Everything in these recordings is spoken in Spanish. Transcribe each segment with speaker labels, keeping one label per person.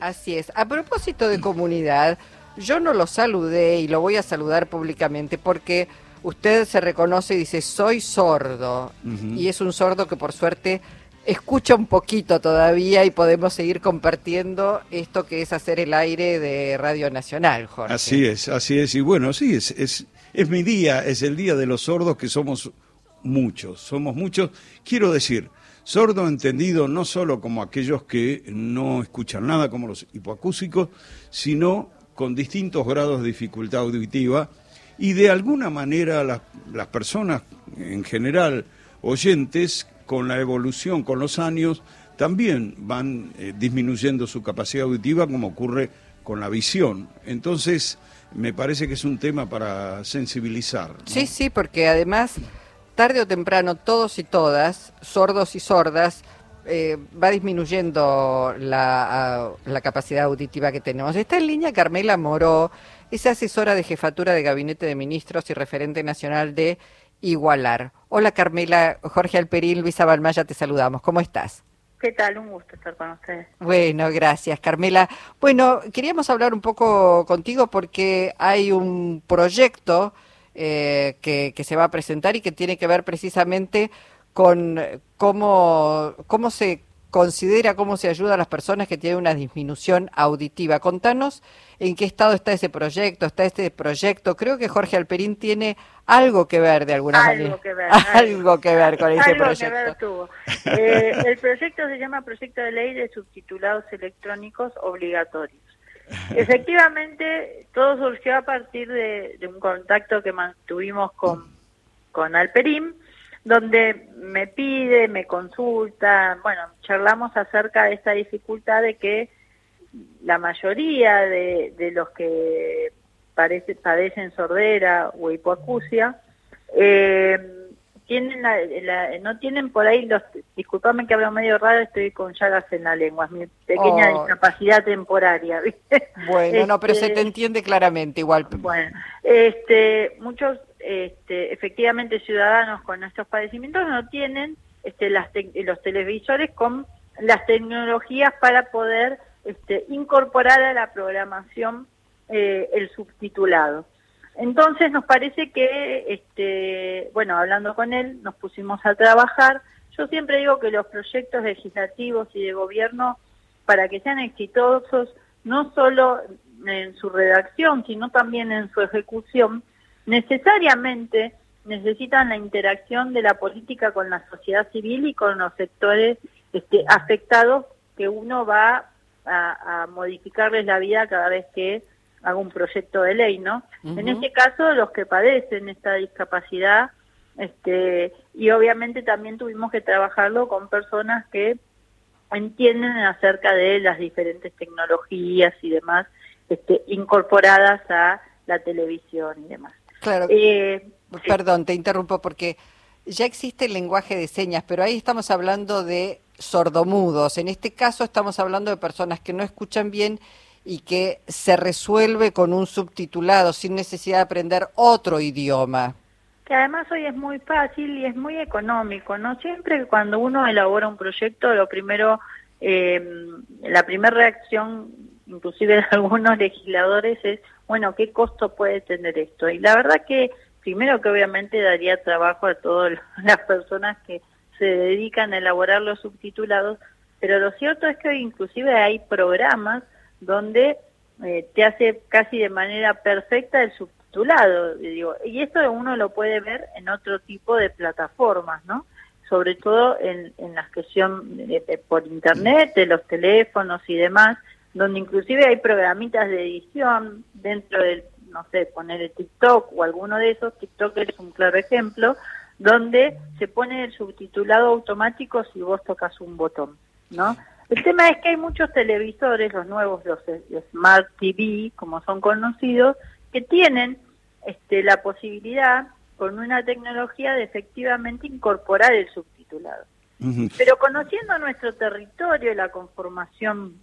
Speaker 1: Así es. A propósito de comunidad, yo no lo saludé y lo voy a saludar públicamente porque usted se reconoce y dice, soy sordo. Y es un sordo que por suerte escucha un poquito todavía y podemos seguir compartiendo esto que es hacer el aire de Radio Nacional, Jorge.
Speaker 2: Así es, así es. Y bueno, sí, es, es, es mi día, es el día de los sordos que somos muchos, somos muchos. Quiero decir, sordo entendido no solo como aquellos que no escuchan nada, como los hipoacúsicos, sino con distintos grados de dificultad auditiva y de alguna manera las, personas en general oyentes con la evolución, con los años, también van eh, disminuyendo su capacidad auditiva como ocurre con la visión. Entonces, me parece que es un tema para sensibilizar.
Speaker 1: Sí, sí, porque además, tarde o temprano, todos y todas, sordos y sordas, eh, va disminuyendo la, la, capacidad auditiva que tenemos. Está en línea Carmela Moró, es asesora de jefatura de Gabinete de Ministros y referente nacional de igualar. Hola Carmela, Jorge Alperín, Luisa Balmaya, te saludamos. ¿Cómo estás?
Speaker 3: ¿Qué tal? Un gusto estar con ustedes.
Speaker 1: Bueno, gracias Carmela. Bueno, queríamos hablar un poco contigo porque hay un proyecto eh, que, que se va a presentar y que tiene que ver precisamente con cómo, cómo se considera cómo se ayuda a las personas que tienen una disminución auditiva. Contanos en qué estado está ese proyecto, está este proyecto. Creo que Jorge Alperín tiene algo que ver de alguna
Speaker 3: manera.
Speaker 1: Que ver, algo que ver con ese
Speaker 3: proyecto. Eh, el proyecto se llama Proyecto de Ley de Subtitulados Electrónicos Obligatorios. Efectivamente, todo surgió a partir de, un contacto que mantuvimos con, con Alperín donde me pide, me consulta, bueno, charlamos acerca de esta dificultad de que la mayoría de, los que padecen sordera o hipoacusia eh, tienen la, no tienen por ahí los disculpame que hablo medio raro estoy con llagas en la lengua es mi pequeña oh. discapacidad temporaria ¿viste?
Speaker 1: bueno no pero se te este, entiende claramente igual
Speaker 3: bueno este muchos este, efectivamente ciudadanos con estos padecimientos no tienen este, las los televisores con las tecnologías para poder este, incorporar a la programación eh, el subtitulado. Entonces nos parece que, este, bueno, hablando con él, nos pusimos a trabajar. Yo siempre digo que los proyectos legislativos y de gobierno, para que sean exitosos, no solo en su redacción, sino también en su ejecución, necesariamente necesitan la interacción de la política con la sociedad civil y con los sectores este, afectados que uno va a, modificarles la vida cada vez que haga un proyecto de ley, ¿no? En este caso, los que padecen esta discapacidad, este, y obviamente también tuvimos que trabajarlo con personas que entienden acerca de las diferentes tecnologías y demás este, incorporadas a la televisión y demás.
Speaker 1: Claro. Eh, Perdón, te interrumpo porque ya existe el lenguaje de señas, pero ahí estamos hablando de sordomudos. En este caso estamos hablando de personas que no escuchan bien y que se resuelve con un subtitulado sin necesidad de aprender otro idioma.
Speaker 3: Que además hoy es muy fácil y es muy económico, ¿no? Siempre cuando uno elabora un proyecto, lo primero, eh, la primera reacción, inclusive de algunos legisladores, es bueno, ¿qué costo puede tener esto? Y la verdad que, primero que obviamente daría trabajo a todas las personas que se dedican a elaborar los subtitulados, pero lo cierto es que hoy inclusive hay programas donde eh, te hace casi de manera perfecta el subtitulado, digo, y esto uno lo puede ver en otro tipo de plataformas, ¿no? Sobre todo en, en las que son por internet, de los teléfonos y demás, donde inclusive hay programitas de edición dentro del, no sé, poner el TikTok o alguno de esos, TikTok es un claro ejemplo, donde se pone el subtitulado automático si vos tocas un botón, ¿no? El tema es que hay muchos televisores, los nuevos, los, Smart TV, como son conocidos, que tienen este, la posibilidad, con una tecnología, de efectivamente incorporar el subtitulado. Pero conociendo nuestro territorio, la conformación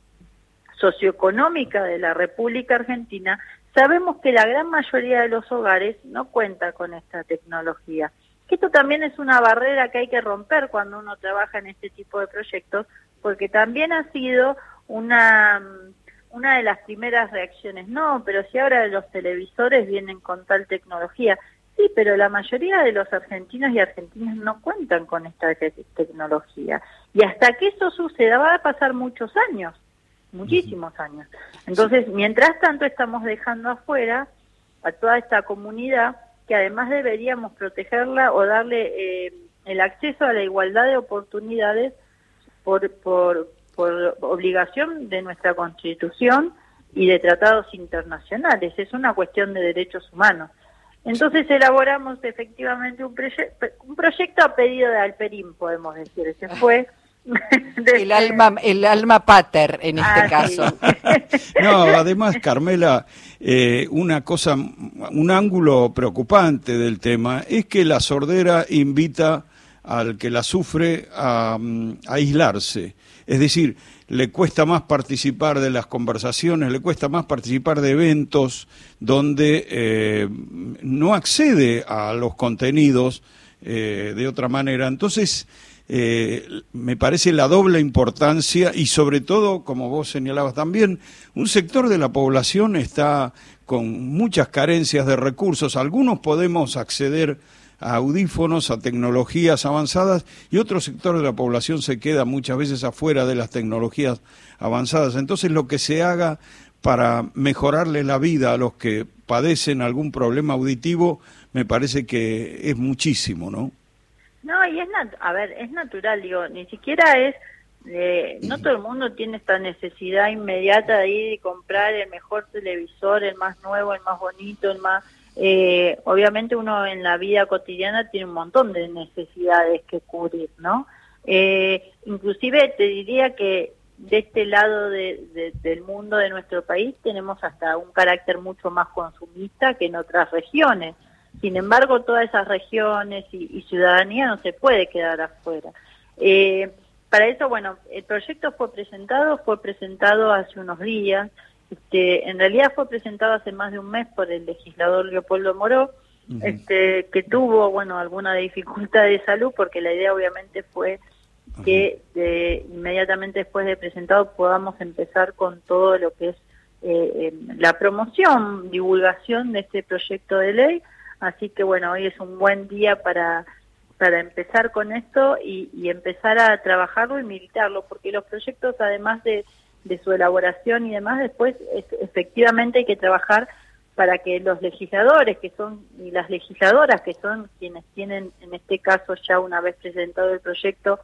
Speaker 3: socioeconómica de la República Argentina, sabemos que la gran mayoría de los hogares no cuenta con esta tecnología. Esto también es una barrera que hay que romper cuando uno trabaja en este tipo de proyectos, porque también ha sido una, una de las primeras reacciones, no, pero si ahora los televisores vienen con tal tecnología, sí, pero la mayoría de los argentinos y argentinas no cuentan con esta tecnología. Y hasta que eso suceda va a pasar muchos años, muchísimos años. Entonces, mientras tanto estamos dejando afuera a toda esta comunidad que además deberíamos protegerla o darle eh, el acceso a la igualdad de oportunidades por, por, por obligación de nuestra Constitución y de tratados internacionales. Es una cuestión de derechos humanos. Entonces elaboramos efectivamente un, un proyecto a pedido de Alperín, podemos decir. Ese fue
Speaker 1: el alma el alma pater en este ah, caso.
Speaker 2: no, además Carmela, eh, una cosa, un ángulo preocupante del tema es que la sordera invita al que la sufre a, mm, aislarse. Es decir, le cuesta más participar de las conversaciones, le cuesta más participar de eventos donde eh, no accede a los contenidos eh, de otra manera. Entonces, eh, me parece la doble importancia y sobre todo, como vos señalabas también, un sector de la población está con muchas carencias de recursos. Algunos podemos acceder a audífonos, a tecnologías avanzadas y otro sector de la población se queda muchas veces afuera de las tecnologías avanzadas. Entonces lo que se haga para mejorarle la vida a los que padecen algún problema auditivo me parece que es muchísimo, ¿no?
Speaker 3: No, y es, a ver, es natural, digo, ni siquiera es, eh, no todo el mundo tiene esta necesidad inmediata de ir y comprar el mejor televisor, el más nuevo, el más bonito, el más eh, obviamente uno en la vida cotidiana tiene un montón de necesidades que cubrir, ¿no? Eh, inclusive te diría que de este lado del mundo de nuestro país tenemos hasta un carácter mucho más consumista que en otras regiones. Sin embargo, todas esas regiones y, ciudadanía no se puede quedar afuera. Eh, para eso, bueno, el proyecto fue presentado, fue presentado hace unos días, este, en realidad fue presentado hace más de un mes por el legislador Leopoldo Moró, este, que tuvo, bueno, alguna dificultad de salud, porque la idea obviamente fue que inmediatamente después de presentado podamos empezar con todo lo que es eh, la promoción, divulgación de este proyecto de ley. Así que bueno, hoy es un buen día para, para empezar con esto y, y empezar a trabajarlo y militarlo, porque los proyectos, además de de su elaboración y demás, después efectivamente hay que trabajar para que los legisladores que son y las legisladoras que son quienes tienen en este caso ya una vez presentado el proyecto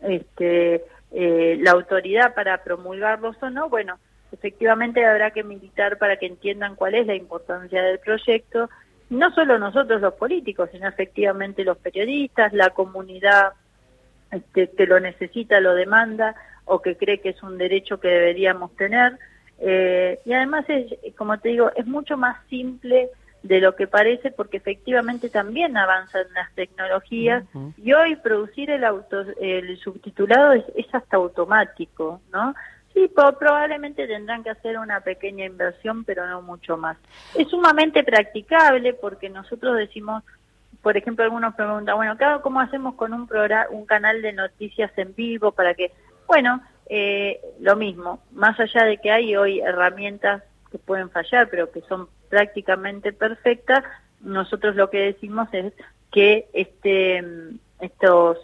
Speaker 3: este eh, la autoridad para promulgarlos o no bueno efectivamente habrá que militar para que entiendan cuál es la importancia del proyecto no solo nosotros los políticos sino efectivamente los periodistas la comunidad este, que lo necesita lo demanda o que cree que es un derecho que deberíamos tener. Eh, y además, es, como te digo, es mucho más simple de lo que parece porque efectivamente también avanzan las tecnologías y hoy producir el auto el subtitulado es, hasta automático, ¿no? Sí, probablemente tendrán que hacer una pequeña inversión, pero no mucho más. Es sumamente practicable porque nosotros decimos, por ejemplo, algunos preguntan, bueno, ¿cómo hacemos con un programa, un canal de noticias en vivo para que bueno, eh, lo mismo, más allá de que hay hoy herramientas que pueden fallar, pero que son prácticamente perfectas, nosotros lo que decimos es que este estos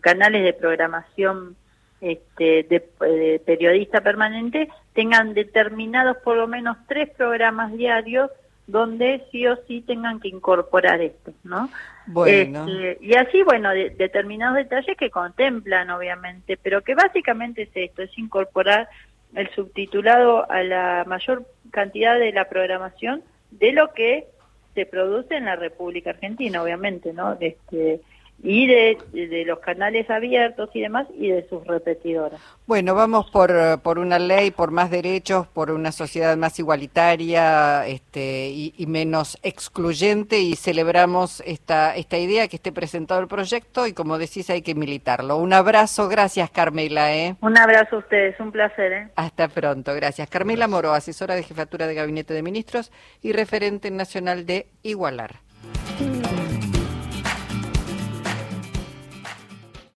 Speaker 3: canales de programación este, de, periodista permanente tengan determinados por lo menos tres programas diarios donde sí o sí tengan que incorporar esto, ¿no? Bueno. Este, y así, bueno, determinados detalles que contemplan, obviamente, pero que básicamente es esto, es incorporar el subtitulado a la mayor cantidad de la programación de lo que se produce en la República Argentina, obviamente, ¿no? Este, y de, de, los canales abiertos y demás y de sus repetidoras.
Speaker 1: Bueno, vamos por, por una ley, por más derechos, por una sociedad más igualitaria este, y, menos excluyente y celebramos esta, esta idea que esté presentado el proyecto y como decís hay que militarlo. Un abrazo, gracias Carmela. ¿eh?
Speaker 3: Un abrazo a ustedes, un placer. ¿eh?
Speaker 1: Hasta pronto, gracias. Carmela Moro, asesora de Jefatura de Gabinete de Ministros y referente nacional de Igualar.